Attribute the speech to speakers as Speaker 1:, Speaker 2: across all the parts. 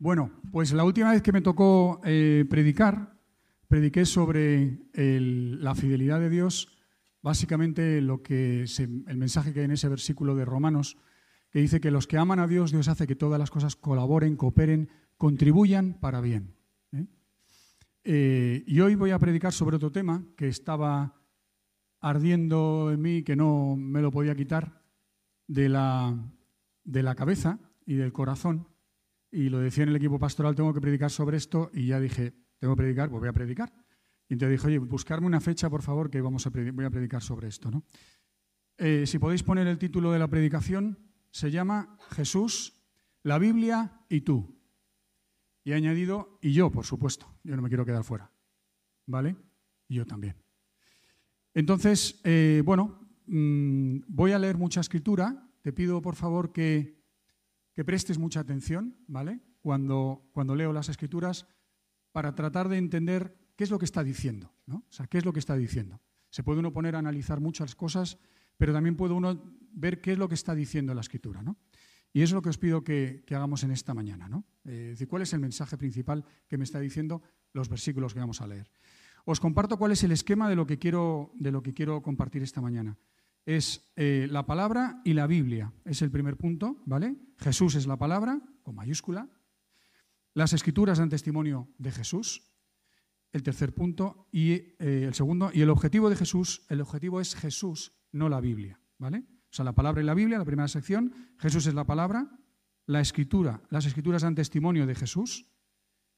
Speaker 1: Bueno, pues la última vez que me tocó eh, predicar, prediqué sobre la fidelidad de Dios, básicamente lo que el mensaje que hay en ese versículo de Romanos, que dice que los que aman a Dios, Dios hace que todas las cosas colaboren, cooperen, contribuyan para bien. ¿eh? Eh, y hoy voy a predicar sobre otro tema que estaba ardiendo en mí, que no me lo podía quitar de la, de la cabeza y del corazón y lo decía en el equipo pastoral, tengo que predicar sobre esto, y ya dije, tengo que predicar, pues voy a predicar. Y entonces dije, oye, buscarme una fecha, por favor, que vamos a voy a predicar sobre esto. ¿no? Eh, si podéis poner el título de la predicación, se llama Jesús, la Biblia y tú. Y he añadido, y yo, por supuesto, yo no me quiero quedar fuera. ¿Vale? Y yo también. Entonces, eh, bueno, mm, voy a leer mucha escritura. Te pido, por favor, que que prestes mucha atención, ¿vale? Cuando, cuando leo las escrituras, para tratar de entender qué es lo que está diciendo, ¿no? O sea, qué es lo que está diciendo. Se puede uno poner a analizar muchas cosas, pero también puede uno ver qué es lo que está diciendo la escritura, ¿no? Y es lo que os pido que, hagamos en esta mañana, ¿no? Eh, decir, ¿cuál es el mensaje principal que me está diciendo los versículos que vamos a leer? Os comparto cuál es el esquema de lo que quiero, de lo que quiero compartir esta mañana es eh, la palabra y la Biblia. Es el primer punto, ¿vale? Jesús es la palabra, con mayúscula. Las escrituras dan testimonio de Jesús. El tercer punto. Y eh, el segundo, y el objetivo de Jesús, el objetivo es Jesús, no la Biblia, ¿vale? O sea, la palabra y la Biblia, la primera sección. Jesús es la palabra. La escritura, las escrituras dan testimonio de Jesús.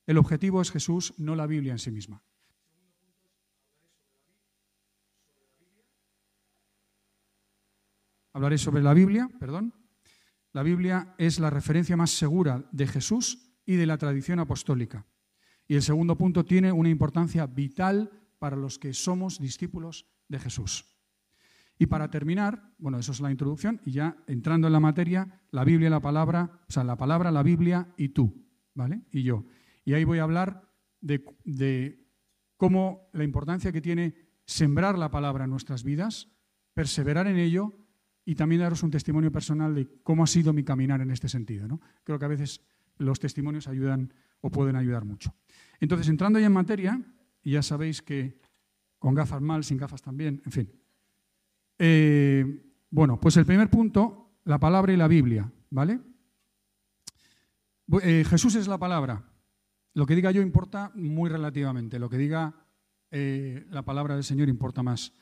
Speaker 1: El objetivo es Jesús, no la Biblia en sí misma. Hablaré sobre la Biblia, perdón. La Biblia es la referencia más segura de Jesús y de la tradición apostólica. Y el segundo punto tiene una importancia vital para los que somos discípulos de Jesús. Y para terminar, bueno, eso es la introducción, y ya entrando en la materia, la Biblia, la palabra, o sea, la palabra, la Biblia y tú, ¿vale? Y yo. Y ahí voy a hablar de, de cómo la importancia que tiene sembrar la palabra en nuestras vidas, perseverar en ello y también daros un testimonio personal de cómo ha sido mi caminar en este sentido. ¿no? Creo que a veces los testimonios ayudan o pueden ayudar mucho. Entonces, entrando ya en materia, y ya sabéis que con gafas mal, sin gafas también, en fin. Eh, bueno, pues el primer punto, la palabra y la Biblia, ¿vale? Eh, Jesús es la palabra. Lo que diga yo importa muy relativamente. Lo que diga eh, la palabra del Señor importa más.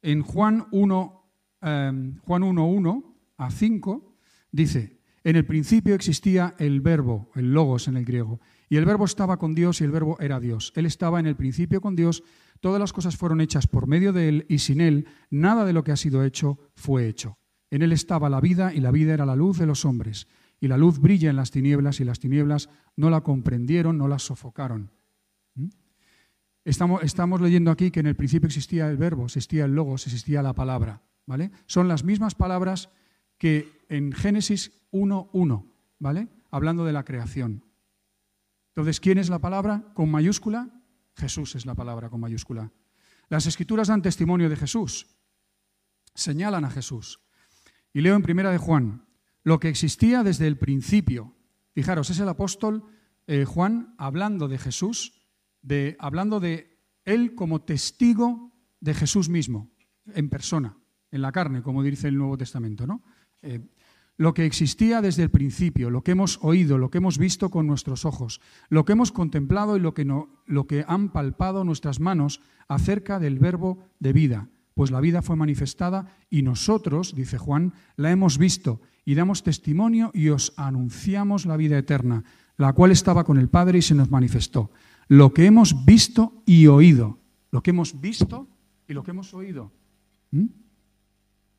Speaker 1: En Juan 1, Em, Juan 1.1 a 5 dice, en el principio existía el verbo, el logos en el griego, y el verbo estaba con Dios y el verbo era Dios. Él estaba en el principio con Dios, todas las cosas fueron hechas por medio de Él y sin Él nada de lo que ha sido hecho fue hecho. En Él estaba la vida y la vida era la luz de los hombres. Y la luz brilla en las tinieblas y las tinieblas no la comprendieron, no la sofocaron. ¿Mm? Estamos, estamos leyendo aquí que en el principio existía el verbo, existía el logos, existía la palabra. Son las mismas palabras que en Génesis 1.1, ¿vale? Hablando de la creación. Entonces, ¿quién es la palabra con mayúscula? Jesús es la palabra con mayúscula. Las escrituras dan testimonio de Jesús, señalan a Jesús. Y leo en primera de Juan, lo que existía desde el principio. Fijaros, es el apóstol eh, Juan hablando de Jesús, de, hablando de él como testigo de Jesús mismo, en persona en la carne, como dice el Nuevo Testamento. ¿no? Eh, lo que existía desde el principio, lo que hemos oído, lo que hemos visto con nuestros ojos, lo que hemos contemplado y lo que, no, lo que han palpado nuestras manos acerca del verbo de vida. Pues la vida fue manifestada y nosotros, dice Juan, la hemos visto y damos testimonio y os anunciamos la vida eterna, la cual estaba con el Padre y se nos manifestó. Lo que hemos visto y oído, lo que hemos visto y lo que hemos oído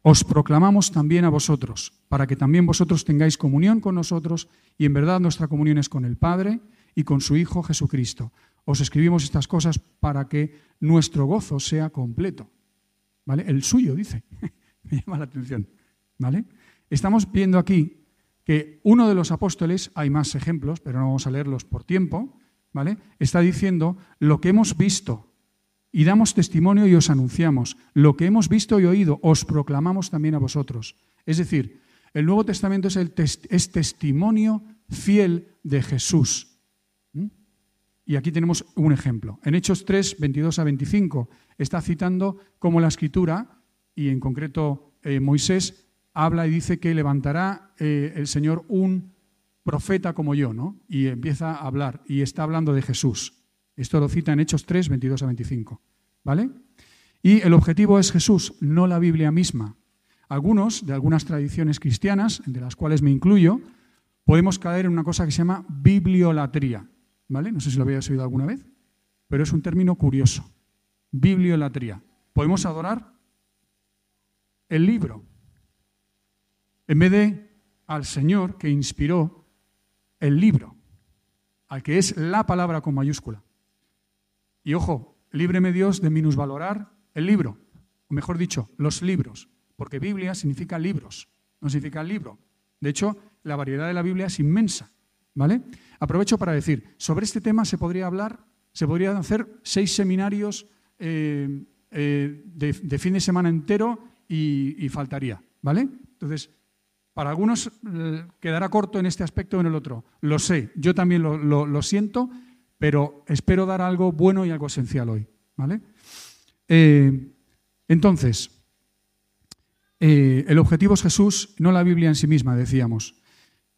Speaker 1: os proclamamos también a vosotros, para que también vosotros tengáis comunión con nosotros, y en verdad nuestra comunión es con el Padre y con su Hijo Jesucristo. Os escribimos estas cosas para que nuestro gozo sea completo. ¿Vale? El suyo, dice. Me llama la atención. ¿Vale? Estamos viendo aquí que uno de los apóstoles, hay más ejemplos, pero no vamos a leerlos por tiempo, ¿vale? Está diciendo lo que hemos visto, y damos testimonio y os anunciamos. Lo que hemos visto y oído os proclamamos también a vosotros. Es decir, el Nuevo Testamento es, el es testimonio fiel de Jesús. ¿Mm? Y aquí tenemos un ejemplo. En Hechos 3, 22 a 25, está citando cómo la escritura, y en concreto eh, Moisés, habla y dice que levantará eh, el Señor un profeta como yo, ¿no? Y empieza a hablar, y está hablando de Jesús. Esto lo cita en Hechos 3, 22 a 25. ¿Vale? Y el objetivo es Jesús, no la Biblia misma. Algunos, de algunas tradiciones cristianas, de las cuales me incluyo, podemos caer en una cosa que se llama bibliolatría. ¿Vale? No sé si lo habéis oído alguna vez, pero es un término curioso. Bibliolatría. Podemos adorar el libro en vez de al Señor que inspiró el libro, al que es la palabra con mayúscula. Y ojo, líbreme Dios de minusvalorar el libro, o mejor dicho, los libros, porque Biblia significa libros, no significa libro. De hecho, la variedad de la Biblia es inmensa, ¿vale? Aprovecho para decir, sobre este tema se podría hablar, se podrían hacer seis seminarios eh, eh, de, fin de semana entero y, faltaría, ¿vale? Entonces, para algunos eh, quedará corto en este aspecto o en el otro. Lo sé, yo también lo, siento, pero espero dar algo bueno y algo esencial hoy. ¿vale? Eh, entonces, eh, el objetivo es Jesús, no la Biblia en sí misma, decíamos.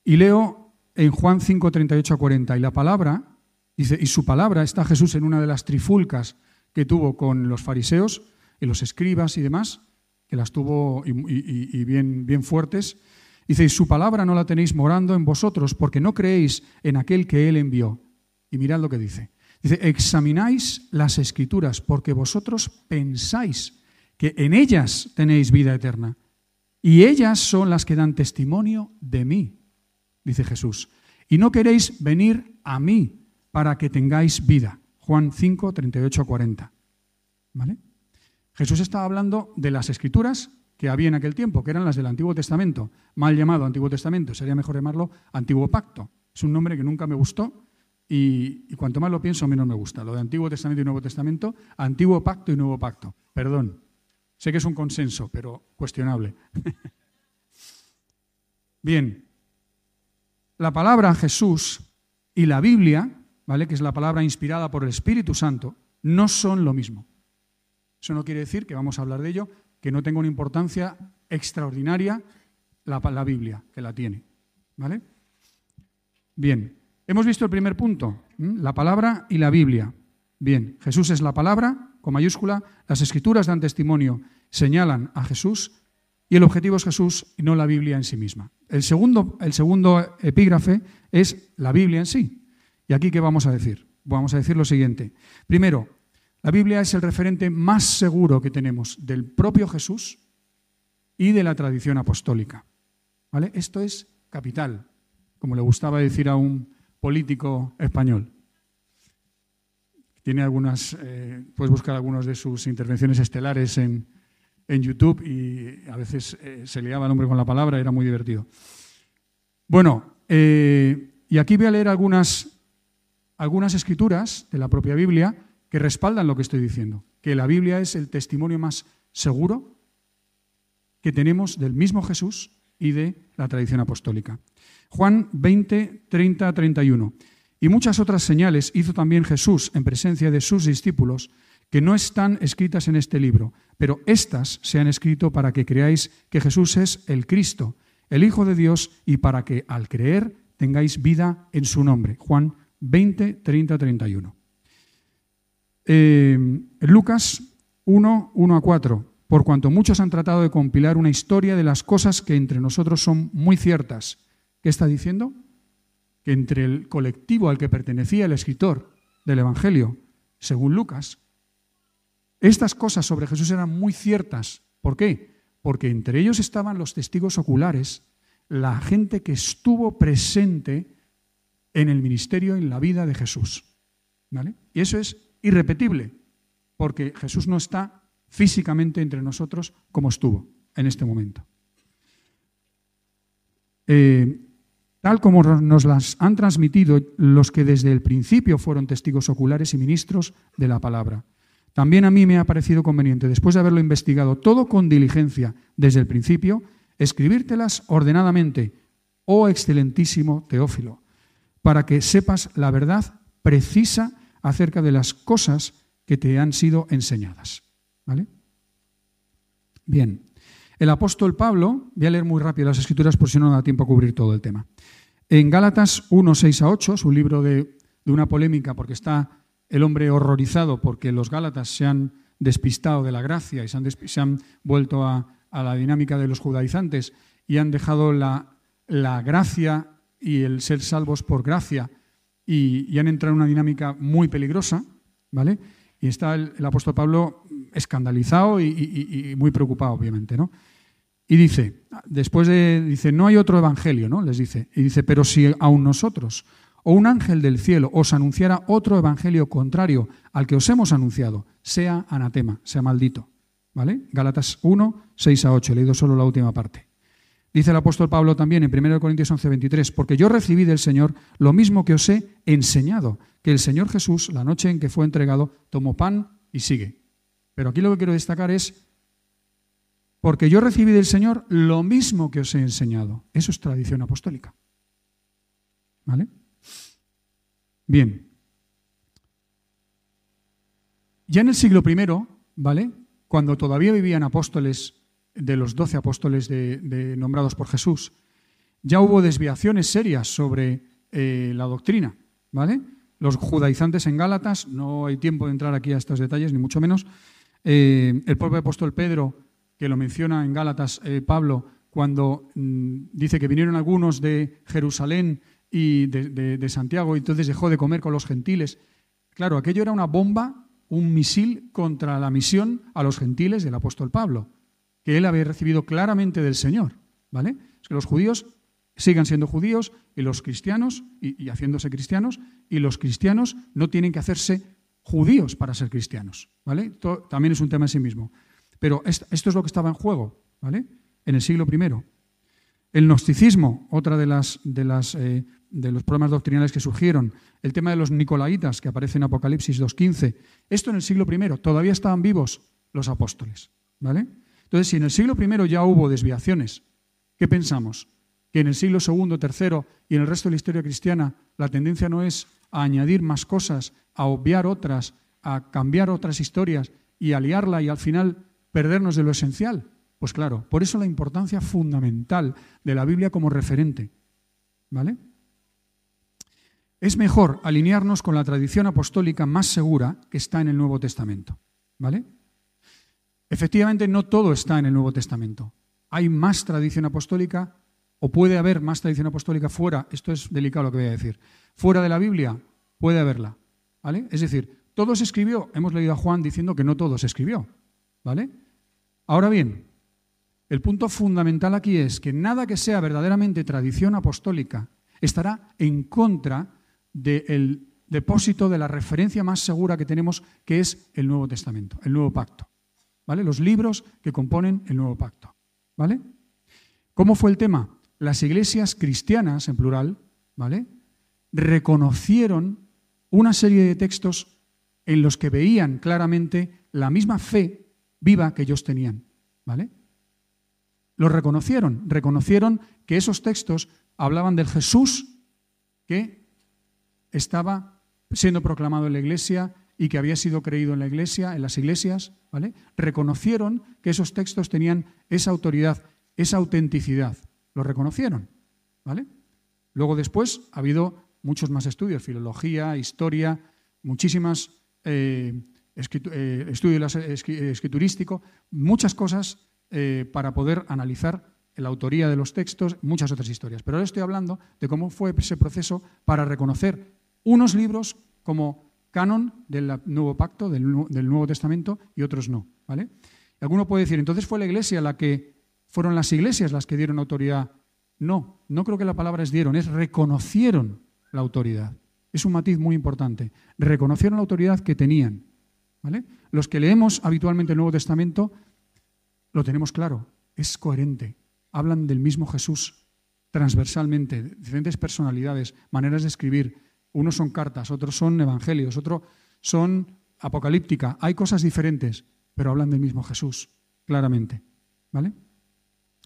Speaker 1: Y leo en Juan 5, 38 a 40, y la palabra, dice, y su palabra está Jesús en una de las trifulcas que tuvo con los fariseos y los escribas y demás, que las tuvo y, bien, bien fuertes. Dice, y su palabra no la tenéis morando en vosotros porque no creéis en aquel que él envió. Y mirad lo que dice. Dice, examináis las escrituras porque vosotros pensáis que en ellas tenéis vida eterna. Y ellas son las que dan testimonio de mí, dice Jesús. Y no queréis venir a mí para que tengáis vida. Juan 5, 38 a 40. ¿Vale? Jesús estaba hablando de las escrituras que había en aquel tiempo, que eran las del Antiguo Testamento, mal llamado Antiguo Testamento, sería mejor llamarlo Antiguo Pacto. Es un nombre que nunca me gustó y, cuanto más lo pienso, menos me gusta. Lo de Antiguo Testamento y Nuevo Testamento, Antiguo Pacto y Nuevo Pacto. Perdón, sé que es un consenso, pero cuestionable. Bien, la palabra Jesús y la Biblia, ¿vale? que es la palabra inspirada por el Espíritu Santo, no son lo mismo. Eso no quiere decir que vamos a hablar de ello, que no tenga una importancia extraordinaria la, la Biblia, que la tiene. ¿Vale? Bien, hemos visto el primer punto, la palabra y la Biblia. Bien, Jesús es la palabra, con mayúscula, las escrituras dan testimonio, señalan a Jesús y el objetivo es Jesús y no la Biblia en sí misma. El segundo, el segundo epígrafe es la Biblia en sí. ¿Y aquí qué vamos a decir? Vamos a decir lo siguiente. Primero, la Biblia es el referente más seguro que tenemos del propio Jesús y de la tradición apostólica. ¿Vale? Esto es capital, como le gustaba decir a un político español. Tiene algunas, eh, puedes buscar algunas de sus intervenciones estelares en, YouTube y a veces eh, se liaba el hombre con la palabra, era muy divertido. Bueno, eh, y aquí voy a leer algunas, algunas escrituras de la propia Biblia que respaldan lo que estoy diciendo, que la Biblia es el testimonio más seguro que tenemos del mismo Jesús y de la tradición apostólica. Juan 20, 30, 31. Y muchas otras señales hizo también Jesús en presencia de sus discípulos que no están escritas en este libro, pero éstas se han escrito para que creáis que Jesús es el Cristo, el Hijo de Dios, y para que al creer tengáis vida en su nombre. Juan 20, 30, 31. Eh, Lucas 1, 1 a 4. Por cuanto muchos han tratado de compilar una historia de las cosas que entre nosotros son muy ciertas. ¿Qué está diciendo? Que entre el colectivo al que pertenecía el escritor del Evangelio, según Lucas, estas cosas sobre Jesús eran muy ciertas. ¿Por qué? Porque entre ellos estaban los testigos oculares, la gente que estuvo presente en el ministerio, en la vida de Jesús. ¿Vale? Y eso es irrepetible, porque Jesús no está físicamente entre nosotros como estuvo en este momento. Eh, tal como nos las han transmitido los que desde el principio fueron testigos oculares y ministros de la palabra. También a mí me ha parecido conveniente, después de haberlo investigado todo con diligencia desde el principio, escribírtelas ordenadamente, oh excelentísimo Teófilo para que sepas la verdad precisa acerca de las cosas que te han sido enseñadas. ¿Vale? Bien, el apóstol Pablo, voy a leer muy rápido las escrituras por si no da tiempo a cubrir todo el tema. En Gálatas 1, 6 a 8, es un libro de, una polémica porque está el hombre horrorizado porque los Gálatas se han despistado de la gracia y se han, vuelto a, la dinámica de los judaizantes y han dejado la, gracia y el ser salvos por gracia y, han entrado en una dinámica muy peligrosa, ¿vale? Y está el, apóstol Pablo escandalizado y, muy preocupado, obviamente, ¿no? Y dice, después de, dice, no hay otro evangelio, ¿no? Les dice, y dice, pero si aún nosotros o un ángel del cielo os anunciara otro evangelio contrario al que os hemos anunciado, sea anatema, sea maldito. ¿Vale? Gálatas 1, 6 a 8, he leído solo la última parte. Dice el apóstol Pablo también en 1 Corintios 11, 23, porque yo recibí del Señor lo mismo que os he enseñado, que el Señor Jesús, la noche en que fue entregado, tomó pan y sigue. Pero aquí lo que quiero destacar es, porque yo recibí del Señor lo mismo que os he enseñado. Eso es tradición apostólica. ¿Vale? Bien. Ya en el siglo I, ¿vale? Cuando todavía vivían apóstoles de los doce apóstoles nombrados por Jesús, ya hubo desviaciones serias sobre eh, la doctrina, ¿vale? los judaizantes en Gálatas, no hay tiempo de entrar aquí a estos detalles, ni mucho menos. Eh, el propio apóstol Pedro, que lo menciona en Gálatas eh, Pablo, cuando mm, dice que vinieron algunos de Jerusalén y de, Santiago, y entonces dejó de comer con los gentiles. Claro, aquello era una bomba, un misil contra la misión a los gentiles del apóstol Pablo, que él había recibido claramente del Señor. ¿Vale? Es que los judíos sigan siendo judíos y los cristianos, y, haciéndose cristianos, y los cristianos no tienen que hacerse judíos para ser cristianos. ¿vale? también es un tema en sí mismo. Pero esto, es lo que estaba en juego ¿vale? en el siglo I. El gnosticismo, otra de, las, de, las, eh, de los problemas doctrinales que surgieron, el tema de los nicolaitas, que aparece en Apocalipsis 2.15, esto en el siglo I, todavía estaban vivos los apóstoles. ¿vale? Entonces, si en el siglo I ya hubo desviaciones, ¿qué pensamos? que en el siglo II, III y en el resto de la historia cristiana la tendencia no es a añadir más cosas, a obviar otras, a cambiar otras historias y a liarla y al final perdernos de lo esencial. Pues claro, por eso la importancia fundamental de la Biblia como referente. ¿Vale? Es mejor alinearnos con la tradición apostólica más segura que está en el Nuevo Testamento. ¿Vale? Efectivamente, no todo está en el Nuevo Testamento. Hay más tradición apostólica o puede haber más tradición apostólica fuera, esto es delicado lo que voy a decir, fuera de la Biblia, puede haberla. ¿vale? Es decir, todo se escribió, hemos leído a Juan diciendo que no todo se escribió. ¿vale? Ahora bien, el punto fundamental aquí es que nada que sea verdaderamente tradición apostólica estará en contra del depósito de la referencia más segura que tenemos, que es el Nuevo Testamento, el Nuevo Pacto. ¿Vale? Los libros que componen el Nuevo Pacto. ¿Vale? ¿Cómo fue el tema? las iglesias cristianas, en plural, ¿vale? Reconocieron una serie de textos en los que veían claramente la misma fe viva que ellos tenían. ¿Vale? Lo reconocieron, reconocieron que esos textos hablaban del Jesús que estaba siendo proclamado en la iglesia y que había sido creído en la iglesia, en las iglesias, ¿vale? Reconocieron que esos textos tenían esa autoridad, esa autenticidad lo reconocieron. ¿vale? Luego después ha habido muchos más estudios, filología, historia, muchísimas eh, eh, estudios escriturísticos, muchas cosas eh, para poder analizar la autoría de los textos, muchas otras historias. Pero ahora estoy hablando de cómo fue ese proceso para reconocer unos libros como canon del Nuevo Pacto, del, Nuevo Testamento, y otros no. ¿vale? Alguno puede decir, entonces fue la Iglesia la que ¿Fueron las iglesias las que dieron autoridad? No, no creo que la palabra es dieron, es reconocieron la autoridad. Es un matiz muy importante. Reconocieron la autoridad que tenían. Los que leemos habitualmente el Nuevo Testamento lo tenemos claro, es coherente. Hablan del mismo Jesús transversalmente, diferentes personalidades, maneras de escribir. Unos son cartas, otros son evangelios, otros son apocalíptica. Hay cosas diferentes, pero hablan del mismo Jesús, claramente. ¿Vale?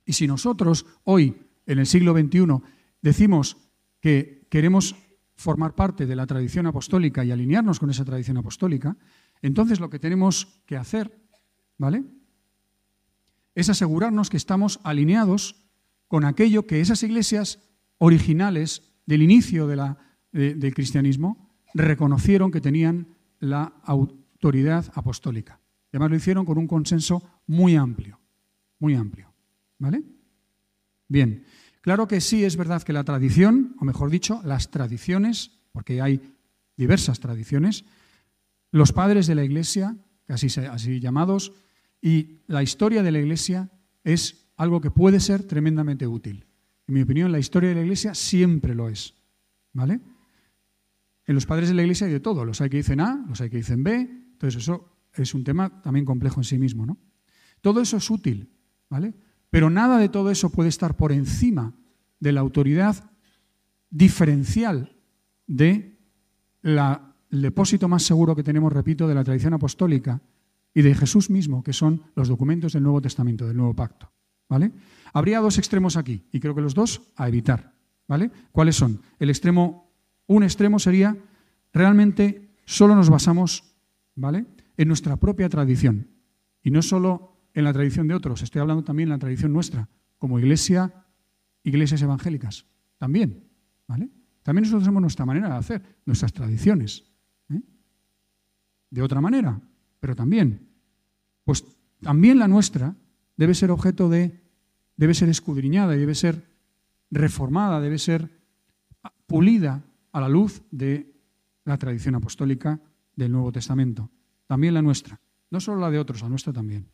Speaker 1: Y si nosotros hoy, en el siglo XXI, decimos que queremos formar parte de la tradición apostólica y alinearnos con esa tradición apostólica, entonces lo que tenemos que hacer, ¿vale? Es asegurarnos que estamos alineados con aquello que esas iglesias originales del inicio del cristianismo reconocieron que tenían la autoridad apostólica. además lo hicieron con un consenso muy amplio, muy amplio. ¿Vale? Bien, claro que sí es verdad que la tradición, o mejor dicho, las tradiciones, porque hay diversas tradiciones, los padres de la Iglesia, así, así llamados, y la historia de la Iglesia es algo que puede ser tremendamente útil. En mi opinión, la historia de la Iglesia siempre lo es. ¿Vale? En los padres de la Iglesia hay de todo. Los hay que dicen A, los hay que dicen B. Entonces, eso es un tema también complejo en sí mismo. ¿no? Todo eso es útil. ¿vale? Pero nada de todo eso puede estar por encima de la autoridad diferencial de la, depósito más seguro que tenemos, repito, de la tradición apostólica y de Jesús mismo, que son los documentos del Nuevo Testamento, del Nuevo Pacto. ¿Vale? Habría dos extremos aquí, y creo que los dos a evitar. ¿Vale? ¿Cuáles son? El extremo, un extremo sería realmente solo nos basamos ¿vale? en nuestra propia tradición. Y no solo en la tradición de otros, estoy hablando también en la tradición nuestra, como iglesia, iglesias evangélicas. También. ¿Vale? También nosotros tenemos nuestra manera de hacer, nuestras tradiciones. ¿eh? De otra manera, pero también. Pues también la nuestra debe ser objeto de, debe ser escudriñada debe ser reformada, debe ser pulida a la luz de la tradición apostólica del Nuevo Testamento. También la nuestra. No solo la de otros, la nuestra también.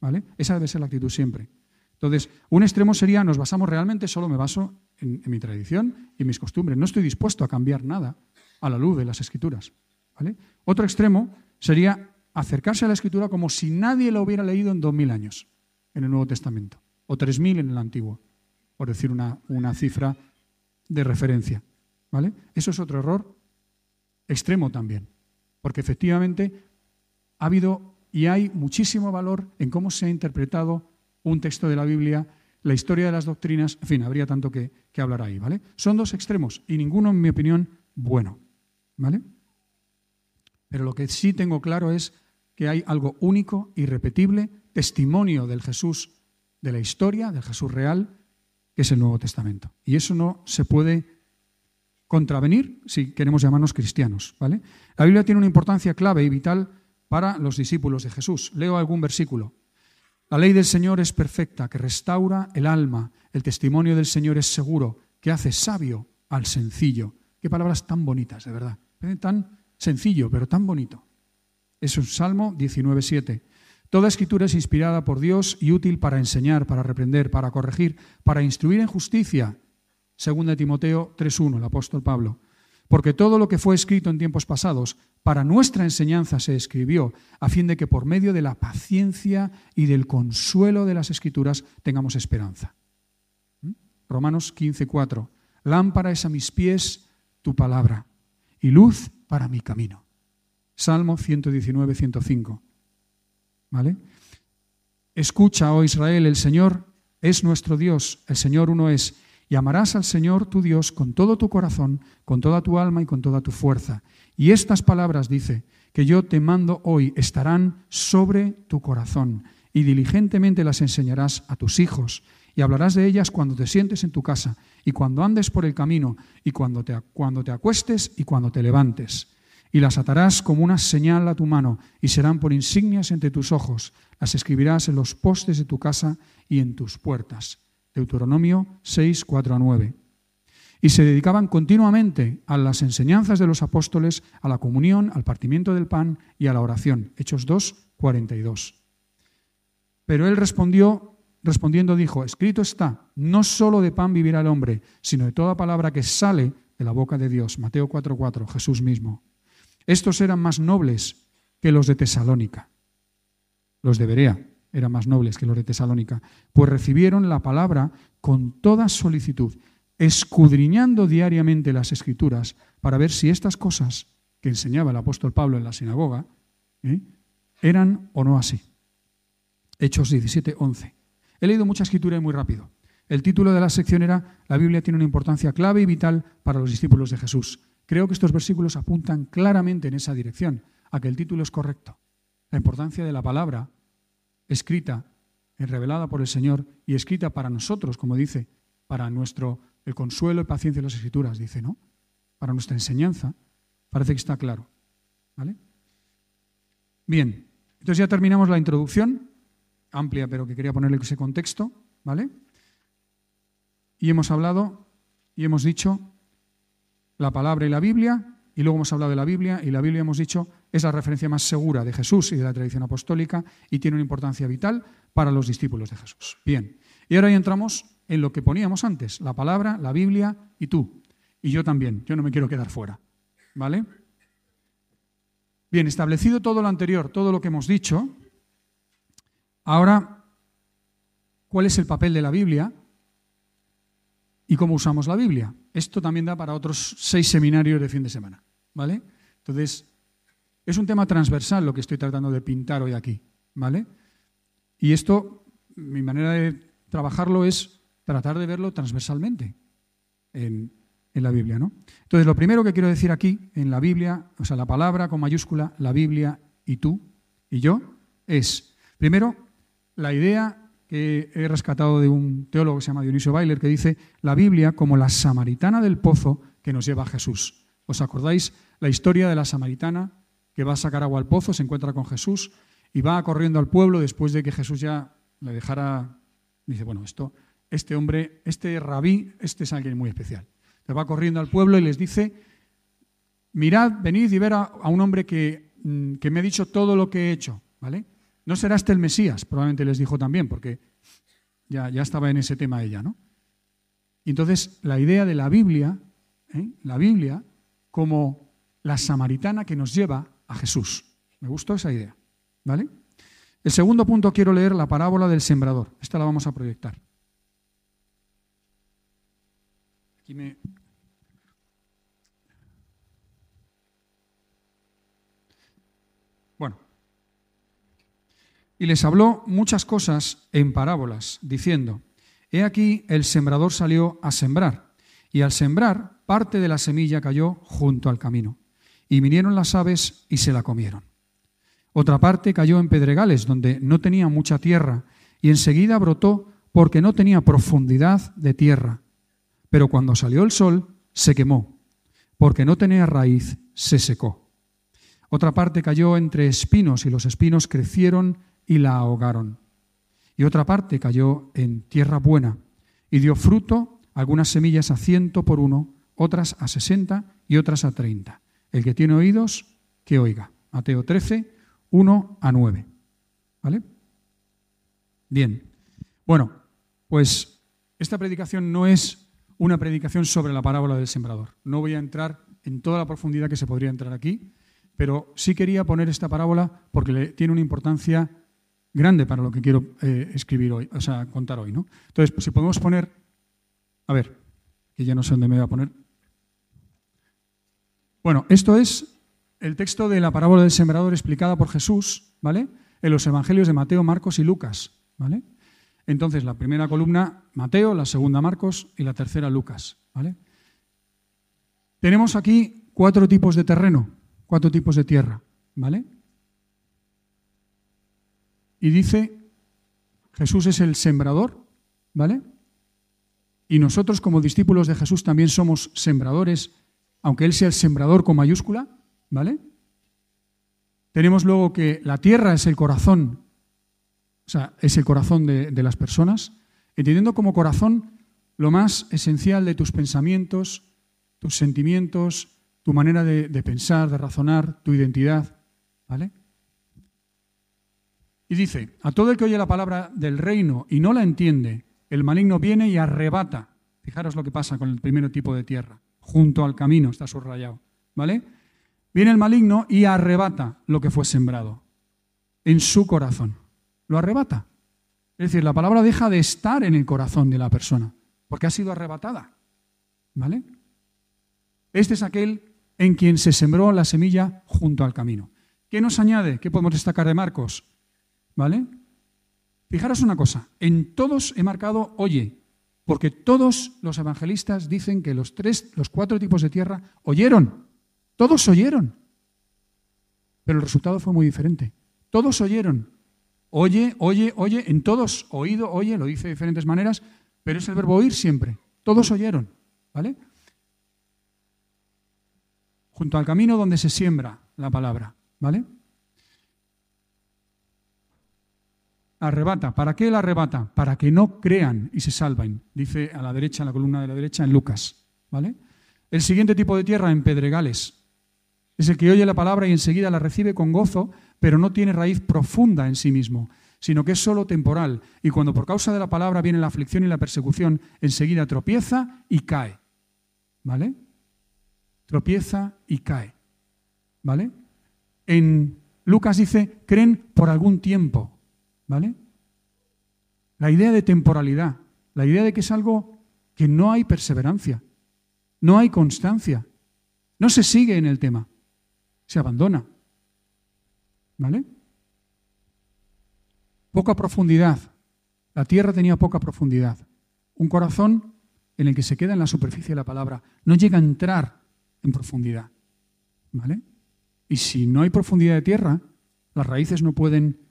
Speaker 1: ¿Vale? Esa debe ser la actitud siempre. Entonces, un extremo sería, nos basamos realmente, solo me baso en, mi tradición y mis costumbres. No estoy dispuesto a cambiar nada a la luz de las escrituras. ¿vale? Otro extremo sería acercarse a la escritura como si nadie la hubiera leído en dos mil años en el Nuevo Testamento, o 3.000 en el Antiguo, por decir una, una cifra de referencia. ¿vale? Eso es otro error extremo también, porque efectivamente ha habido y hay muchísimo valor en cómo se ha interpretado un texto de la Biblia, la historia de las doctrinas, en fin, habría tanto que, hablar ahí, ¿vale? Son dos extremos y ninguno, en mi opinión, bueno, ¿vale? Pero lo que sí tengo claro es que hay algo único, irrepetible, testimonio del Jesús de la historia, del Jesús real, que es el Nuevo Testamento. Y eso no se puede contravenir si queremos llamarnos cristianos. ¿vale? La Biblia tiene una importancia clave y vital para los discípulos de Jesús. Leo algún versículo. La ley del Señor es perfecta, que restaura el alma. El testimonio del Señor es seguro, que hace sabio al sencillo. Qué palabras tan bonitas, de verdad. Tan sencillo, pero tan bonito. Es un Salmo 19.7. Toda escritura es inspirada por Dios y útil para enseñar, para reprender, para corregir, para instruir en justicia. Según de Timoteo 3.1, el apóstol Pablo. Porque todo lo que fue escrito en tiempos pasados para nuestra enseñanza se escribió, a fin de que por medio de la paciencia y del consuelo de las escrituras tengamos esperanza. ¿Mm? Romanos 15.4. Lámpara es a mis pies tu palabra y luz para mi camino. Salmo 119, 105. ¿Vale? Escucha, oh Israel, el Señor es nuestro Dios, el Señor uno es, y amarás al Señor tu Dios con todo tu corazón, con toda tu alma y con toda tu fuerza. Y estas palabras, dice, que yo te mando hoy, estarán sobre tu corazón, y diligentemente las enseñarás a tus hijos, y hablarás de ellas cuando te sientes en tu casa, y cuando andes por el camino, y cuando te, cuando te acuestes y cuando te levantes y las atarás como una señal a tu mano y serán por insignias entre tus ojos. Las escribirás en los postes de tu casa y en tus puertas. Deuteronomio 6, 4 a 9. Y se dedicaban continuamente a las enseñanzas de los apóstoles, a la comunión, al partimiento del pan y a la oración. Hechos 2, 42. Pero él respondió, respondiendo dijo, escrito está, no solo de pan vivirá el hombre, sino de toda palabra que sale de la boca de Dios. Mateo 4, 4, Jesús mismo. Estos eran más nobles que los de Tesalónica. Los de Berea eran más nobles que los de Tesalónica, pues recibieron la palabra con toda solicitud, escudriñando diariamente las escrituras para ver si estas cosas que enseñaba el apóstol Pablo en la sinagoga ¿eh? eran o no así. Hechos 17, 11. He leído mucha escritura y muy rápido. El título de la sección era La Biblia tiene una importancia clave y vital para los discípulos de Jesús. creo que estos versículos apuntan claramente en esa dirección, a que el título es correcto. La importancia de la palabra escrita, revelada por el Señor y escrita para nosotros, como dice, para nuestro el consuelo y paciencia de las escrituras, dice, ¿no? Para nuestra enseñanza, parece que está claro. ¿Vale? Bien, entonces ya terminamos la introducción, amplia, pero que quería ponerle ese contexto, ¿vale? Y hemos hablado y hemos dicho la palabra y la Biblia, y luego hemos hablado de la Biblia, y la Biblia hemos dicho es la referencia más segura de Jesús y de la tradición apostólica y tiene una importancia vital para los discípulos de Jesús. Bien, y ahora ya entramos en lo que poníamos antes, la palabra, la Biblia y tú. Y yo también, yo no me quiero quedar fuera. ¿Vale? Bien, establecido todo lo anterior, todo lo que hemos dicho, ahora, ¿cuál es el papel de la Biblia? ¿Y cómo usamos la Biblia? Esto también da para otros seis seminarios de fin de semana. ¿Vale? Entonces, es un tema transversal lo que estoy tratando de pintar hoy aquí. ¿Vale? Y esto, mi manera de trabajarlo es tratar de verlo transversalmente en, la Biblia. ¿no? Entonces, lo primero que quiero decir aquí, en la Biblia, o sea, la palabra con mayúscula, la Biblia y tú y yo, es, primero, la idea que he rescatado de un teólogo que se llama Dionisio Bailer, que dice la Biblia como la samaritana del pozo que nos lleva a Jesús. ¿Os acordáis la historia de la samaritana que va a sacar agua al pozo, se encuentra con Jesús y va corriendo al pueblo después de que Jesús ya le dejara, dice, bueno, esto, este hombre, este rabí, este es alguien muy especial. Le va corriendo al pueblo y les dice, mirad, venid y ver a, un hombre que, mm, que, me ha dicho todo lo que he hecho, ¿vale? No será este el Mesías, probablemente les dijo también, porque ya, ya estaba en ese tema ella, ¿no? Y entonces la idea de la Biblia, ¿eh? la Biblia como la samaritana que nos lleva a Jesús. Me gustó esa idea, ¿vale? El segundo punto quiero leer la parábola del sembrador. Esta la vamos a proyectar. Aquí me... Bueno. Y les habló muchas cosas en parábolas, diciendo, He aquí el sembrador salió a sembrar, y al sembrar parte de la semilla cayó junto al camino, y vinieron las aves y se la comieron. Otra parte cayó en pedregales, donde no tenía mucha tierra, y enseguida brotó porque no tenía profundidad de tierra pero cuando salió el sol se quemó, porque no tenía raíz, se secó. Otra parte cayó entre espinos y los espinos crecieron y la ahogaron. Y otra parte cayó en tierra buena y dio fruto, algunas semillas a ciento por uno, otras a sesenta y otras a treinta. El que tiene oídos, que oiga. Mateo 13, 1 a 9. ¿Vale? Bien. Bueno, pues esta predicación no es una predicación sobre la parábola del sembrador. No voy a entrar en toda la profundidad que se podría entrar aquí, pero sí quería poner esta parábola porque tiene una importancia grande para lo que quiero eh, escribir hoy, o sea, contar hoy, ¿no? Entonces, si podemos poner, a ver, que ya no sé dónde me voy a poner. Bueno, esto es el texto de la parábola del sembrador explicada por Jesús, ¿vale? En los evangelios de Mateo, Marcos y Lucas, ¿vale? Entonces, la primera columna, Mateo, la segunda, Marcos y la tercera, Lucas. ¿vale? Tenemos aquí cuatro tipos de terreno, cuatro tipos de tierra. ¿vale? Y dice, Jesús es el sembrador, ¿vale? Y nosotros como discípulos de Jesús también somos sembradores, aunque Él sea el sembrador con mayúscula, ¿vale? Tenemos luego que la tierra es el corazón o sea, es el corazón de, las personas, entendiendo como corazón lo más esencial de tus pensamientos, tus sentimientos, tu manera de, de pensar, de razonar, tu identidad. ¿Vale? Y dice, a todo el que oye la palabra del reino y no la entiende, el maligno viene y arrebata. Fijaros lo que pasa con el primer tipo de tierra. Junto al camino está subrayado. ¿Vale? Viene el maligno y arrebata lo que fue sembrado en su corazón lo arrebata. Es decir, la palabra deja de estar en el corazón de la persona, porque ha sido arrebatada. ¿Vale? Este es aquel en quien se sembró la semilla junto al camino. ¿Qué nos añade? ¿Qué podemos destacar de Marcos? ¿Vale? Fijaros una cosa, en todos he marcado oye, Porque todos los evangelistas dicen que los tres, los cuatro tipos de tierra oyeron. Todos oyeron. Pero el resultado fue muy diferente. Todos oyeron. Oye, oye, oye, en todos, oído, oye, lo dice de diferentes maneras, pero es el verbo oír siempre. Todos oyeron. ¿Vale? Junto al camino donde se siembra la palabra. ¿Vale? Arrebata. ¿Para qué la arrebata? Para que no crean y se salven. Dice a la derecha, en la columna de la derecha, en Lucas. ¿Vale? El siguiente tipo de tierra en pedregales. Es el que oye la palabra y enseguida la recibe con gozo, pero no tiene raíz profunda en sí mismo, sino que es solo temporal. Y cuando por causa de la palabra viene la aflicción y la persecución, enseguida tropieza y cae. ¿Vale? Tropieza y cae. ¿Vale? En Lucas dice, creen por algún tiempo. ¿Vale? La idea de temporalidad, la idea de que es algo que no hay perseverancia, no hay constancia, no se sigue en el tema, se abandona. ¿Vale? Poca profundidad. La tierra tenía poca profundidad. Un corazón en el que se queda en la superficie de la palabra, no llega a entrar en profundidad. ¿Vale? Y si no hay profundidad de tierra, las raíces no pueden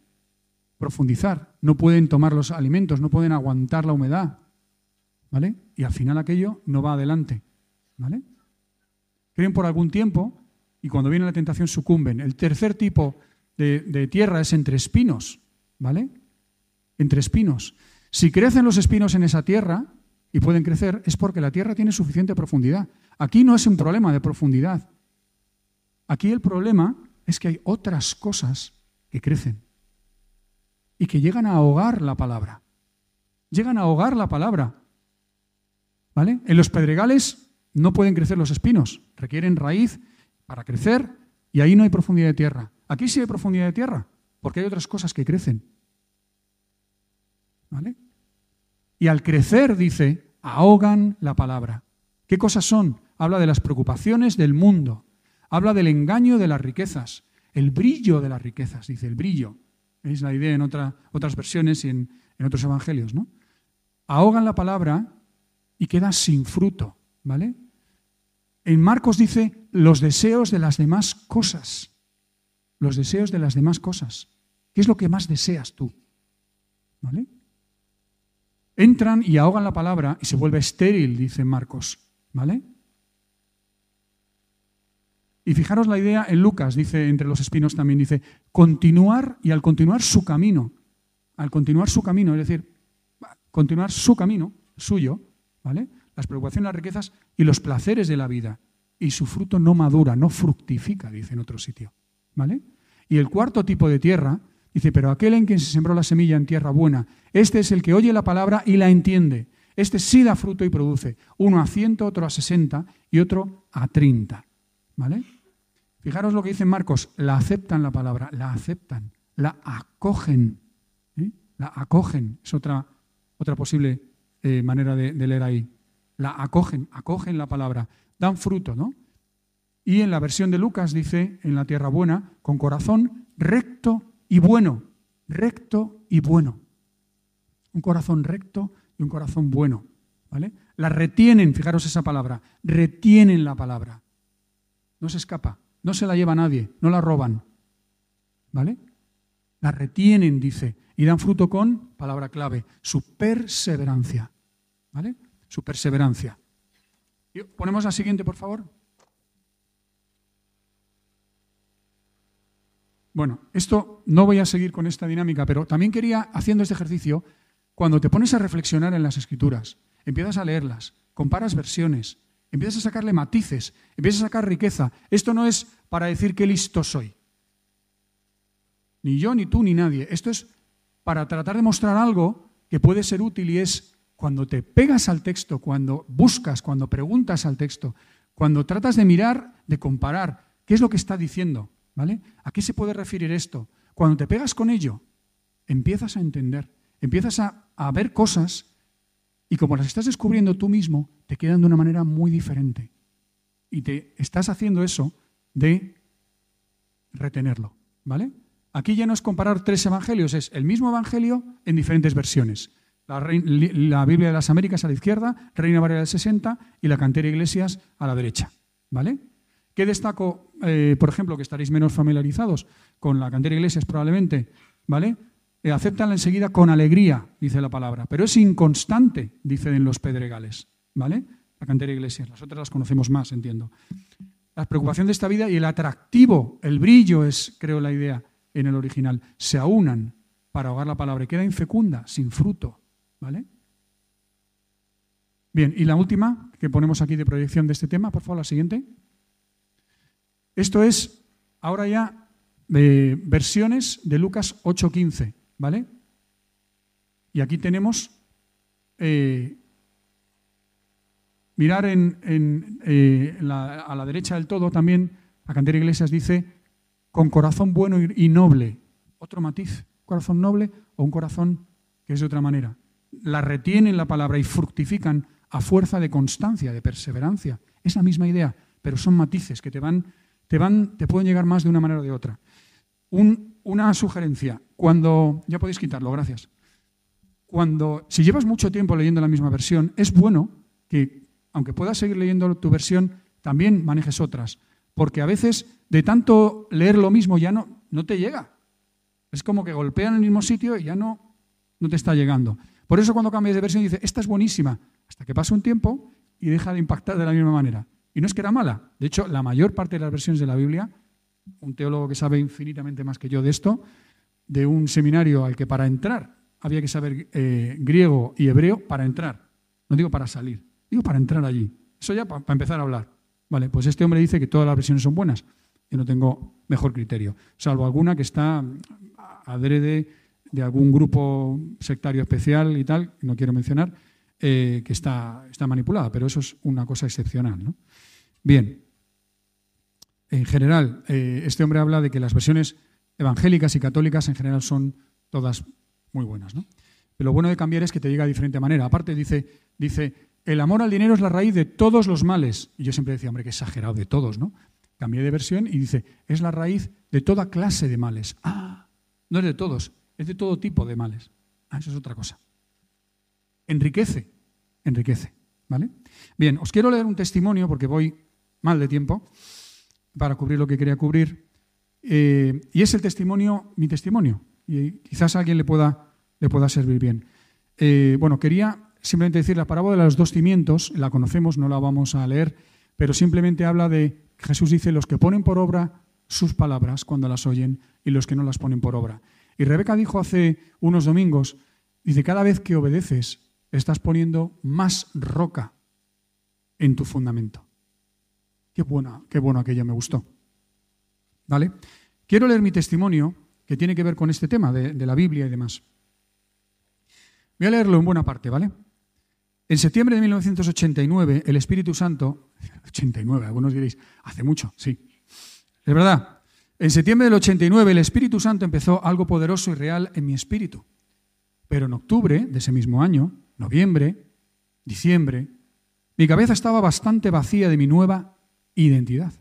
Speaker 1: profundizar, no pueden tomar los alimentos, no pueden aguantar la humedad, ¿vale? Y al final aquello no va adelante, ¿vale? Creen por algún tiempo y cuando viene la tentación sucumben. El tercer tipo de, de tierra es entre espinos, ¿vale? Entre espinos. Si crecen los espinos en esa tierra y pueden crecer, es porque la tierra tiene suficiente profundidad. Aquí no es un problema de profundidad. Aquí el problema es que hay otras cosas que crecen y que llegan a ahogar la palabra. Llegan a ahogar la palabra. ¿Vale? En los pedregales no pueden crecer los espinos, requieren raíz para crecer y ahí no hay profundidad de tierra. Aquí sí hay profundidad de tierra, porque hay otras cosas que crecen. ¿Vale? Y al crecer, dice, ahogan la palabra. ¿Qué cosas son? Habla de las preocupaciones del mundo, habla del engaño de las riquezas, el brillo de las riquezas, dice, el brillo. Es la idea en otras versiones y en, en otros evangelios, ¿no? Ahogan la palabra y queda sin fruto, ¿vale? En Marcos dice los deseos de las demás cosas. Los deseos de las demás cosas. ¿Qué es lo que más deseas tú? ¿Vale? Entran y ahogan la palabra y se vuelve estéril, dice Marcos, ¿vale? Y fijaros la idea en Lucas, dice entre los espinos también, dice, continuar y al continuar su camino, al continuar su camino, es decir, continuar su camino, suyo, ¿vale? Las preocupaciones, las riquezas y los placeres de la vida. Y su fruto no madura, no fructifica, dice en otro sitio, ¿vale? Y el cuarto tipo de tierra, dice, pero aquel en quien se sembró la semilla en tierra buena, este es el que oye la palabra y la entiende. Este sí da fruto y produce, uno a ciento, otro a sesenta y otro a treinta. ¿Vale? Fijaros lo que dice Marcos, la aceptan la palabra, la aceptan, la acogen, ¿eh? la acogen, es otra, otra posible eh, manera de, de leer ahí. La acogen, acogen la palabra, dan fruto, ¿no? Y en la versión de Lucas dice, en la tierra buena, con corazón recto y bueno, recto y bueno. Un corazón recto y un corazón bueno, ¿vale? La retienen, fijaros esa palabra, retienen la palabra. No se escapa. No se la lleva nadie, no la roban. ¿Vale? La retienen, dice, y dan fruto con, palabra clave, su perseverancia. ¿Vale? Su perseverancia. Ponemos la siguiente, por favor. Bueno, esto no voy a seguir con esta dinámica, pero también quería, haciendo este ejercicio, cuando te pones a reflexionar en las escrituras, empiezas a leerlas, comparas versiones, empiezas a sacarle matices, empiezas a sacar riqueza. Esto no es para decir qué listo soy. Ni yo, ni tú, ni nadie. Esto es para tratar de mostrar algo que puede ser útil y es cuando te pegas al texto, cuando buscas, cuando preguntas al texto, cuando tratas de mirar, de comparar, qué es lo que está diciendo, ¿vale? ¿A qué se puede referir esto? Cuando te pegas con ello, empiezas a entender, empiezas a, a ver cosas y como las estás descubriendo tú mismo, te quedan de una manera muy diferente. Y te estás haciendo eso de retenerlo, ¿vale? Aquí ya no es comparar tres evangelios, es el mismo evangelio en diferentes versiones. La, Biblia de las Américas a la izquierda, Reina Valera del 60 y la Cantera Iglesias a la derecha. ¿Vale? ¿Qué destaco, eh, por ejemplo, que estaréis menos familiarizados con la Cantera Iglesias probablemente? ¿Vale? Eh, aceptanla enseguida con alegría, dice la palabra, pero es inconstante, dicen los pedregales. ¿Vale? La Cantera Iglesias, las otras las conocemos más, entiendo. La preocupación de esta vida y el atractivo, el brillo es, creo, la idea en el original, se aunan para ahogar la palabra y queda infecunda, sin fruto. ¿Vale? Bien, y la última que ponemos aquí de proyección de este tema, por favor, la siguiente. Esto es ahora ya de versiones de Lucas 8.15, ¿vale? Y aquí tenemos, eh, mirar en, eh, a la derecha del todo también, la cantera Iglesias dice, con corazón bueno y noble. Otro matiz, corazón noble o un corazón que es de otra manera. La retienen la palabra y fructifican a fuerza de constancia, de perseverancia. Es la misma idea, pero son matices que te van te, van, te pueden llegar más de una manera o de otra. una sugerencia, cuando, ya podéis quitarlo, gracias. Cuando, si llevas mucho tiempo leyendo la misma versión, es bueno que, aunque puedas seguir leyendo tu versión, también manejes otras. Porque a veces, de tanto leer lo mismo, ya no, no te llega. Es como que golpean en el mismo sitio y ya no, no te está llegando. Por eso cuando cambias de versión dice, esta es buenísima, hasta que pasa un tiempo y deja de impactar de la misma manera. Y no es que era mala. De hecho, la mayor parte de las versiones de la Biblia, un teólogo que sabe infinitamente más que yo de esto, de un seminario al que para entrar había que saber eh, griego y hebreo para entrar. No digo para salir, digo para entrar allí. Eso ya para empezar a hablar. Vale, pues este hombre dice que todas las versiones son buenas. Yo no tengo mejor criterio, salvo alguna que está adrede de algún grupo sectario especial y tal, no quiero mencionar, eh, que está, está manipulada, pero eso es una cosa excepcional. ¿no? Bien, en general, eh, este hombre habla de que las versiones evangélicas y católicas en general son todas muy buenas. ¿no? Pero lo bueno de cambiar es que te diga de diferente manera. Aparte dice, dice, el amor al dinero es la raíz de todos los males. Y yo siempre decía, hombre, qué exagerado, de todos, ¿no? Cambié de versión y dice, es la raíz de toda clase de males. Ah, no es de todos, es de todo tipo de males. Ah, eso es otra cosa. Enriquece, enriquece. ¿Vale? Bien, os quiero leer un testimonio porque voy mal de tiempo para cubrir lo que quería cubrir. Eh, y es el testimonio, mi testimonio. Y quizás a alguien le pueda, le pueda servir bien. Eh, bueno, quería simplemente decir la parábola de los dos cimientos, la conocemos, no la vamos a leer, pero simplemente habla de, Jesús dice, los que ponen por obra sus palabras cuando las oyen y los que no las ponen por obra. Y Rebeca dijo hace unos domingos, dice, cada vez que obedeces, estás poniendo más roca en tu fundamento. Qué buena, qué bueno aquella me gustó. ¿Vale? Quiero leer mi testimonio que tiene que ver con este tema de, de la Biblia y demás. Voy a leerlo en buena parte, ¿vale? En septiembre de 1989, el Espíritu Santo, 89, algunos diréis, hace mucho, sí. Es verdad. En septiembre del 89, el Espíritu Santo empezó algo poderoso y real en mi espíritu. Pero en octubre de ese mismo año, noviembre, diciembre, mi cabeza estaba bastante vacía de mi nueva identidad.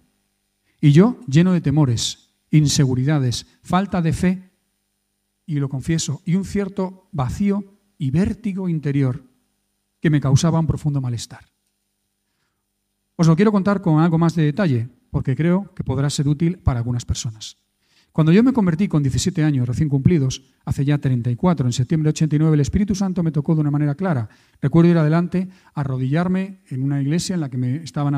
Speaker 1: Y yo lleno de temores, inseguridades, falta de fe, y lo confieso, y un cierto vacío y vértigo interior que me causaba un profundo malestar. Os lo quiero contar con algo más de detalle, porque creo que podrá ser útil para algunas personas. Cuando yo me convertí con 17 años recién cumplidos, hace ya 34, en septiembre de 89, el Espíritu Santo me tocó de una manera clara. Recuerdo ir adelante, arrodillarme en una iglesia en la que me estaban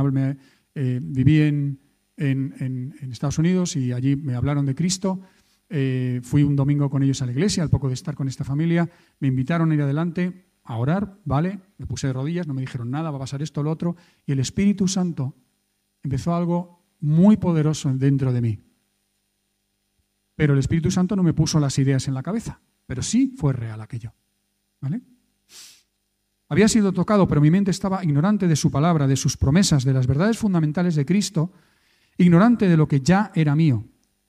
Speaker 1: eh, viví en, Estados Unidos y allí me hablaron de Cristo. Eh, fui un domingo con ellos a la iglesia, al poco de estar con esta familia, me invitaron a ir adelante a orar, ¿vale? Me puse de rodillas, no me dijeron nada, va a pasar esto o lo otro, y el Espíritu Santo empezó algo muy poderoso dentro de mí. Pero el Espíritu Santo no me puso las ideas en la cabeza, pero sí fue real aquello, ¿vale? Había sido tocado, pero mi mente estaba ignorante de su palabra, de sus promesas, de las verdades fundamentales de Cristo, ignorante de lo que ya era mío.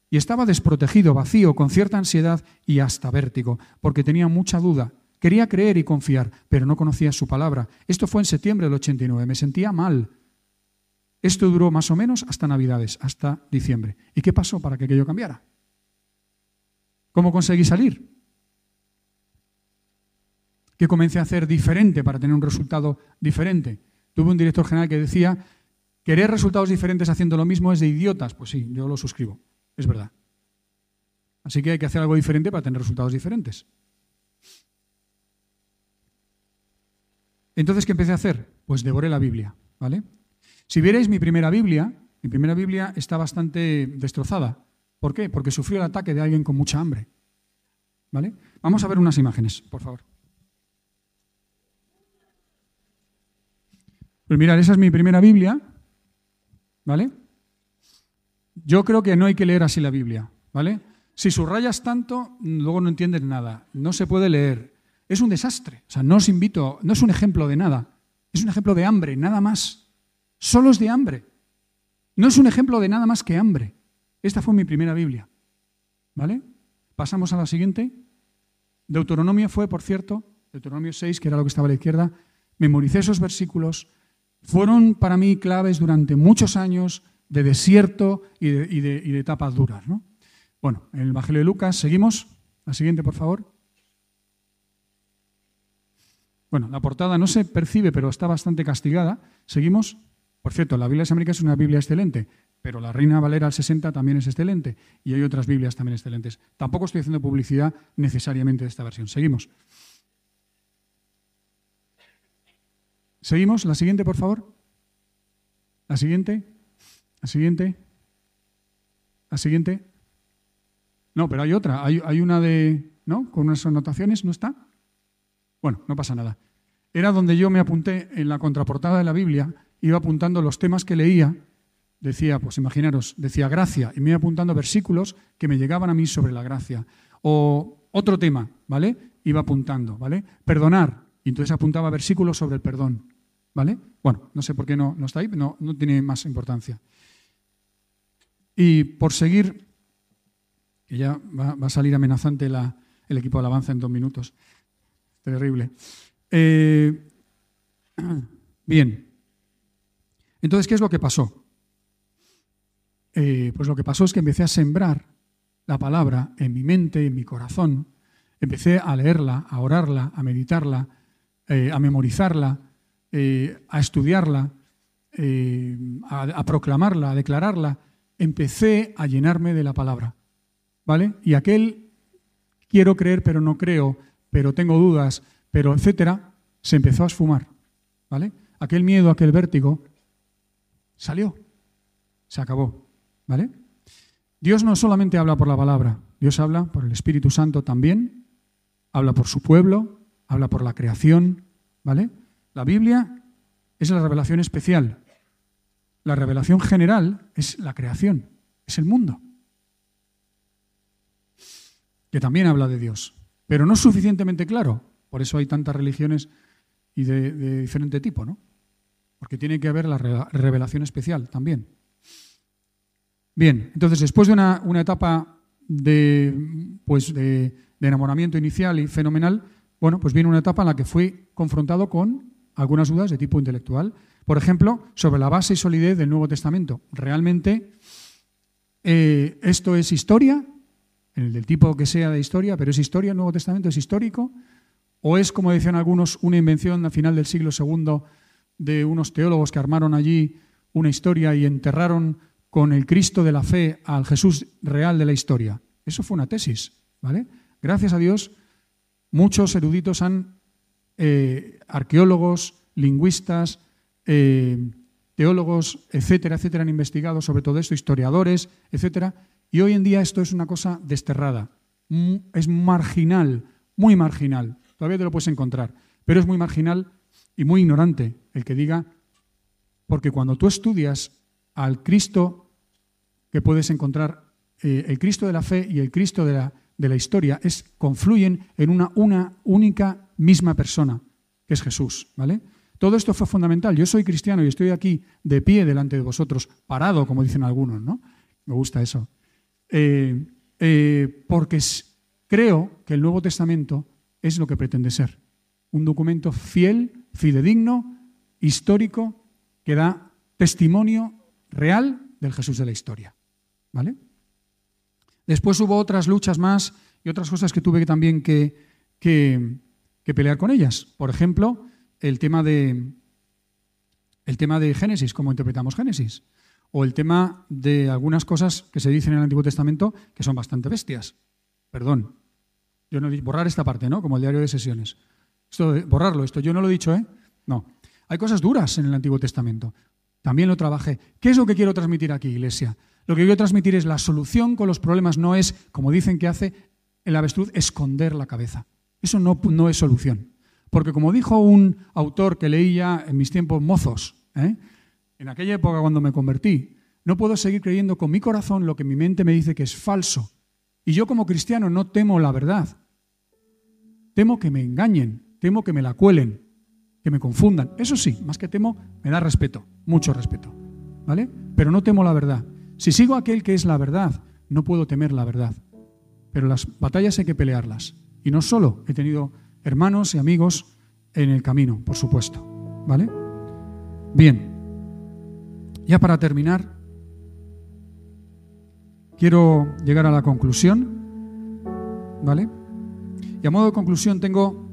Speaker 1: Y estaba desprotegido, vacío, con cierta ansiedad y hasta vértigo, porque tenía mucha duda. Quería creer y confiar, pero no conocía su palabra. Esto fue en septiembre del 89. Me sentía mal. Esto duró más o menos hasta Navidades, hasta diciembre. ¿Y qué pasó para que aquello cambiara? ¿Cómo conseguí salir? ¿Qué comencé a hacer diferente para tener un resultado diferente? Tuve un director general que decía, querer resultados diferentes haciendo lo mismo es de idiotas. Pues sí, yo lo suscribo, es verdad. Así que hay que hacer algo diferente para tener resultados diferentes. Entonces, ¿qué empecé a hacer? Pues devoré la Biblia, ¿vale? Si vierais mi primera Biblia, mi primera Biblia está bastante destrozada. ¿Por qué? Porque sufrió el ataque de alguien con mucha hambre. ¿Vale? Vamos a ver unas imágenes, por favor. Pues mirad, esa es mi primera Biblia, ¿vale? Yo creo que no hay que leer así la Biblia, ¿vale? Si subrayas tanto, luego no entiendes nada, no se puede leer. Es un desastre, o sea, no os invito, no es un ejemplo de nada, es un ejemplo de hambre, nada más. Solo es de hambre. No es un ejemplo de nada más que hambre. Esta fue mi primera Biblia, ¿vale? Pasamos a la siguiente. Deuteronomio fue, por cierto, Deuteronomio 6, que era lo que estaba a la izquierda, memoricé esos versículos, fueron para mí claves durante muchos años de desierto y de, etapas duras. ¿no? Bueno, en el Evangelio de Lucas, seguimos. La siguiente, por favor. Bueno, la portada no se percibe, pero está bastante castigada. Seguimos. Por cierto, la Biblia de América es una Biblia excelente, pero la Reina Valera al 60 también es excelente y hay otras Biblias también excelentes. Tampoco estoy haciendo publicidad necesariamente de esta versión. Seguimos. Seguimos. La siguiente, por favor. La siguiente. La siguiente. La siguiente. No, pero hay otra. Hay, una de. ¿No? Con unas anotaciones, ¿no está? Bueno, no pasa nada. Era donde yo me apunté en la contraportada de la Biblia, iba apuntando los temas que leía. Decía, pues imaginaros, decía gracia, y me iba apuntando versículos que me llegaban a mí sobre la gracia. O otro tema, ¿vale? Iba apuntando, ¿vale? Perdonar, y entonces apuntaba versículos sobre el perdón. ¿Vale? Bueno, no sé por qué no, no está ahí, no, no tiene más importancia. Y por seguir, que ya va, a salir amenazante el equipo de alabanza en dos minutos. Terrible. Eh, bien. Entonces, ¿qué es lo que pasó? Eh, pues lo que pasó es que empecé a sembrar la palabra en mi mente, en mi corazón. Empecé a leerla, a orarla, a meditarla, eh, a memorizarla, eh, a estudiarla, eh, a, proclamarla, a declararla, empecé a llenarme de la palabra. ¿Vale? Y aquel quiero creer pero no creo, pero tengo dudas, pero etcétera, se empezó a esfumar. ¿Vale? Aquel miedo, aquel vértigo, salió. Se acabó. ¿Vale? Dios no solamente habla por la palabra, Dios habla por el Espíritu Santo también, habla por su pueblo, habla por la creación, ¿vale? La Biblia es la revelación especial. La revelación general es la creación, es el mundo. Que también habla de Dios, pero no es suficientemente claro. Por eso hay tantas religiones y de, diferente tipo, ¿no? Porque tiene que haber la revelación especial también. Bien, entonces después de una, etapa de, pues de, enamoramiento inicial y fenomenal, bueno, pues viene una etapa en la que fui confrontado con algunas dudas de tipo intelectual. Por ejemplo, sobre la base y solidez del Nuevo Testamento. ¿Realmente eh, esto es historia? el del tipo que sea de historia, pero ¿es historia el Nuevo Testamento? ¿Es histórico? ¿O es, como decían algunos, una invención a final del siglo II de unos teólogos que armaron allí una historia y enterraron con el Cristo de la fe al Jesús real de la historia? Eso fue una tesis, ¿vale? Gracias a Dios, muchos eruditos han eh, arqueólogos, lingüistas, eh, teólogos, etcétera, etcétera, han investigado sobre todo esto, historiadores, etcétera, y hoy en día esto es una cosa desterrada, es marginal, muy marginal, todavía te lo puedes encontrar, pero es muy marginal y muy ignorante el que diga, porque cuando tú estudias al Cristo que puedes encontrar, eh, el Cristo de la fe y el Cristo de la, de la historia, es, confluyen en una, una única misma persona, que es Jesús, ¿vale? Todo esto fue fundamental. Yo soy cristiano y estoy aquí de pie delante de vosotros, parado, como dicen algunos, ¿no? Me gusta eso. Eh, eh, porque creo que el Nuevo Testamento es lo que pretende ser. Un documento fiel, fidedigno, histórico, que da testimonio real del Jesús de la historia. ¿Vale? Después hubo otras luchas más y otras cosas que tuve también que, que que pelear con ellas. Por ejemplo, el tema de, el tema de Génesis, cómo interpretamos Génesis, o el tema de algunas cosas que se dicen en el Antiguo Testamento que son bastante bestias. Perdón, yo no borrar esta parte, ¿no? Como el diario de sesiones. Esto borrarlo, esto yo no lo he dicho, ¿eh? No. Hay cosas duras en el Antiguo Testamento. También lo trabajé. ¿Qué es lo que quiero transmitir aquí, Iglesia? Lo que quiero transmitir es la solución con los problemas no es, como dicen que hace el avestruz, esconder la cabeza. Eso no, es solución. Porque como dijo un autor que leía en mis tiempos mozos, ¿eh? en aquella época cuando me convertí, no puedo seguir creyendo con mi corazón lo que mi mente me dice que es falso. Y yo como cristiano no temo la verdad. Temo que me engañen, temo que me la cuelen, que me confundan. Eso sí, más que temo, me da respeto, mucho respeto. ¿Vale? Pero no temo la verdad. Si sigo aquel que es la verdad, no puedo temer la verdad. Pero las batallas hay que pelearlas. Y no solo, he tenido hermanos y amigos en el camino, por supuesto. ¿Vale? Bien. Ya para terminar, quiero llegar a la conclusión. ¿Vale? Y a modo de conclusión tengo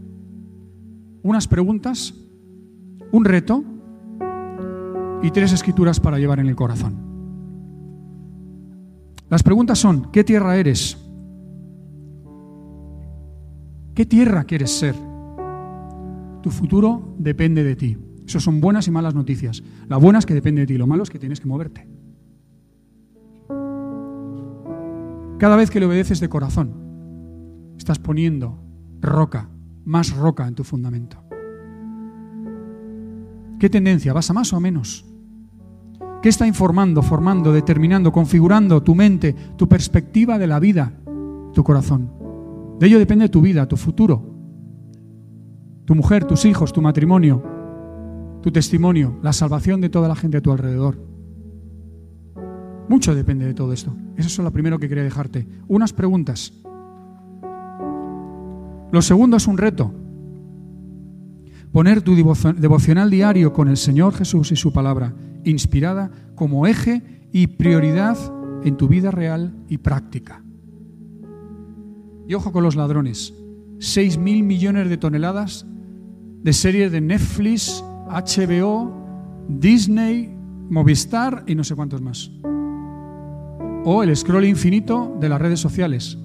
Speaker 1: unas preguntas, un reto y tres escrituras para llevar en el corazón. Las preguntas son, ¿qué tierra eres? ¿Qué tierra quieres ser? Tu futuro depende de ti. Eso son buenas y malas noticias. La buena es que depende de ti, lo malo es que tienes que moverte. Cada vez que le obedeces de corazón, estás poniendo roca, más roca en tu fundamento. ¿Qué tendencia? ¿Vas a más o a menos? ¿Qué está informando, formando, determinando, configurando tu mente, tu perspectiva de la vida, tu corazón? De ello depende tu vida, tu futuro, tu mujer, tus hijos, tu matrimonio, tu testimonio, la salvación de toda la gente a tu alrededor. Mucho depende de todo esto. Eso es lo primero que quería dejarte. Unas preguntas. Lo segundo es un reto. Poner tu devocional diario con el Señor Jesús y su palabra, inspirada como eje y prioridad en tu vida real y práctica. Y ojo con los ladrones. 6 mil millones de toneladas de series de Netflix, HBO, Disney, Movistar y no sé cuántos más. O el scroll infinito de las redes sociales.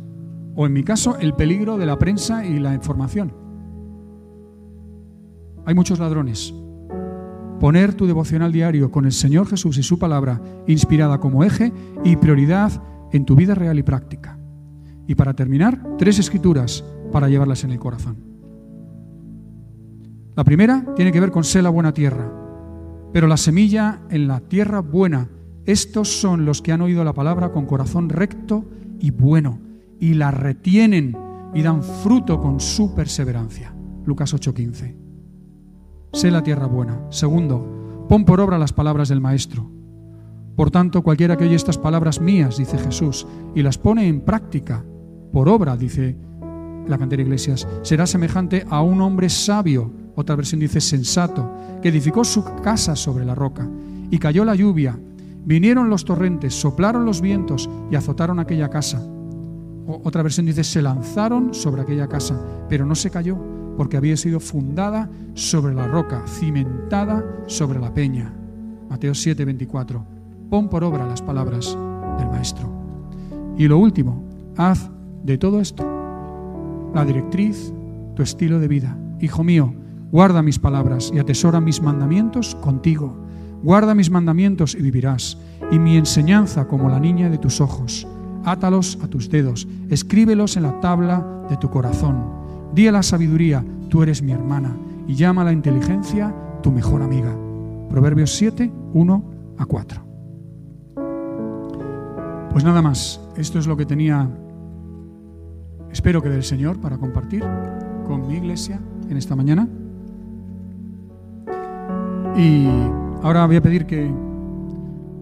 Speaker 1: O en mi caso, el peligro de la prensa y la información. Hay muchos ladrones. Poner tu devocional diario con el Señor Jesús y su palabra inspirada como eje y prioridad en tu vida real y práctica. Y para terminar, tres escrituras para llevarlas en el corazón. La primera tiene que ver con ser la buena tierra, pero la semilla en la tierra buena, estos son los que han oído la palabra con corazón recto y bueno, y la retienen y dan fruto con su perseverancia. Lucas 8:15. Sé la tierra buena. Segundo, pon por obra las palabras del Maestro. Por tanto, cualquiera que oye estas palabras mías, dice Jesús, y las pone en práctica, por obra, dice la cantera Iglesias, será semejante a un hombre sabio, otra versión dice sensato, que edificó su casa sobre la roca, y cayó la lluvia, vinieron los torrentes, soplaron los vientos y azotaron aquella casa. otra versión dice, se lanzaron sobre aquella casa, pero no se cayó, porque había sido fundada sobre la roca, cimentada sobre la peña. Mateo 7, 24. Pon por obra las palabras del Maestro. Y lo último, haz de todo esto. La directriz, tu estilo de vida. Hijo mío, guarda mis palabras y atesora mis mandamientos contigo. Guarda mis mandamientos y vivirás, y mi enseñanza como la niña de tus ojos. Átalos a tus dedos, escríbelos en la tabla de tu corazón. Di a la sabiduría, tú eres mi hermana, y llama a la inteligencia tu mejor amiga. Proverbios 7, 1 a 4. Pues nada más, esto es lo que tenía espero que del Señor para compartir con mi iglesia en esta mañana. Y ahora voy a pedir que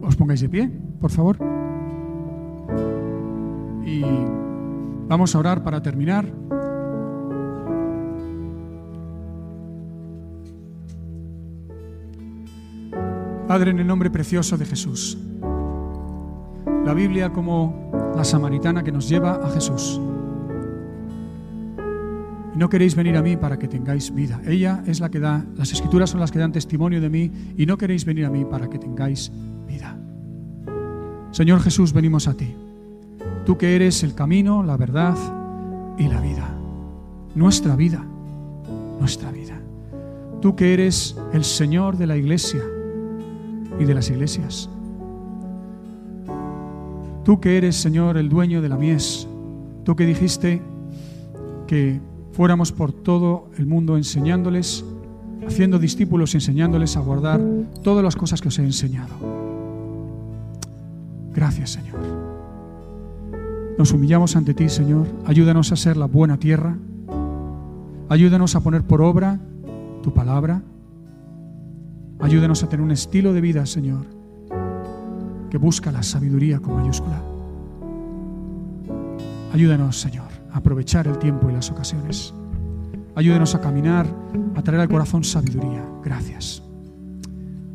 Speaker 1: os pongáis de pie, por favor. Y vamos a orar para terminar. Padre, en el nombre precioso de Jesús. La Biblia como la samaritana que nos lleva a Jesús. Y no queréis venir a mí para que tengáis vida. Ella es la que da, las escrituras son las que dan testimonio de mí y no queréis venir a mí para que tengáis vida. Señor Jesús, venimos a ti. Tú que eres el camino, la verdad y la vida. Nuestra vida, nuestra vida. Tú que eres el Señor de la iglesia y de las iglesias. Tú que eres, Señor, el dueño de la mies. Tú que dijiste que fuéramos por todo el mundo enseñándoles, haciendo discípulos y enseñándoles a guardar todas las cosas que os he enseñado. Gracias, Señor. Nos humillamos ante ti, Señor. Ayúdanos a ser la buena tierra. Ayúdanos a poner por obra tu palabra. Ayúdanos a tener un estilo de vida, Señor, que busca la sabiduría con mayúscula. Ayúdanos, Señor aprovechar el tiempo y las ocasiones. Ayúdenos a caminar, a traer al corazón sabiduría. Gracias.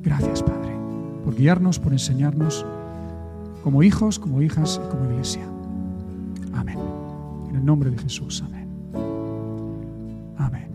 Speaker 1: Gracias, Padre, por guiarnos, por enseñarnos como hijos, como hijas y como iglesia. Amén. En el nombre de Jesús. Amén. Amén.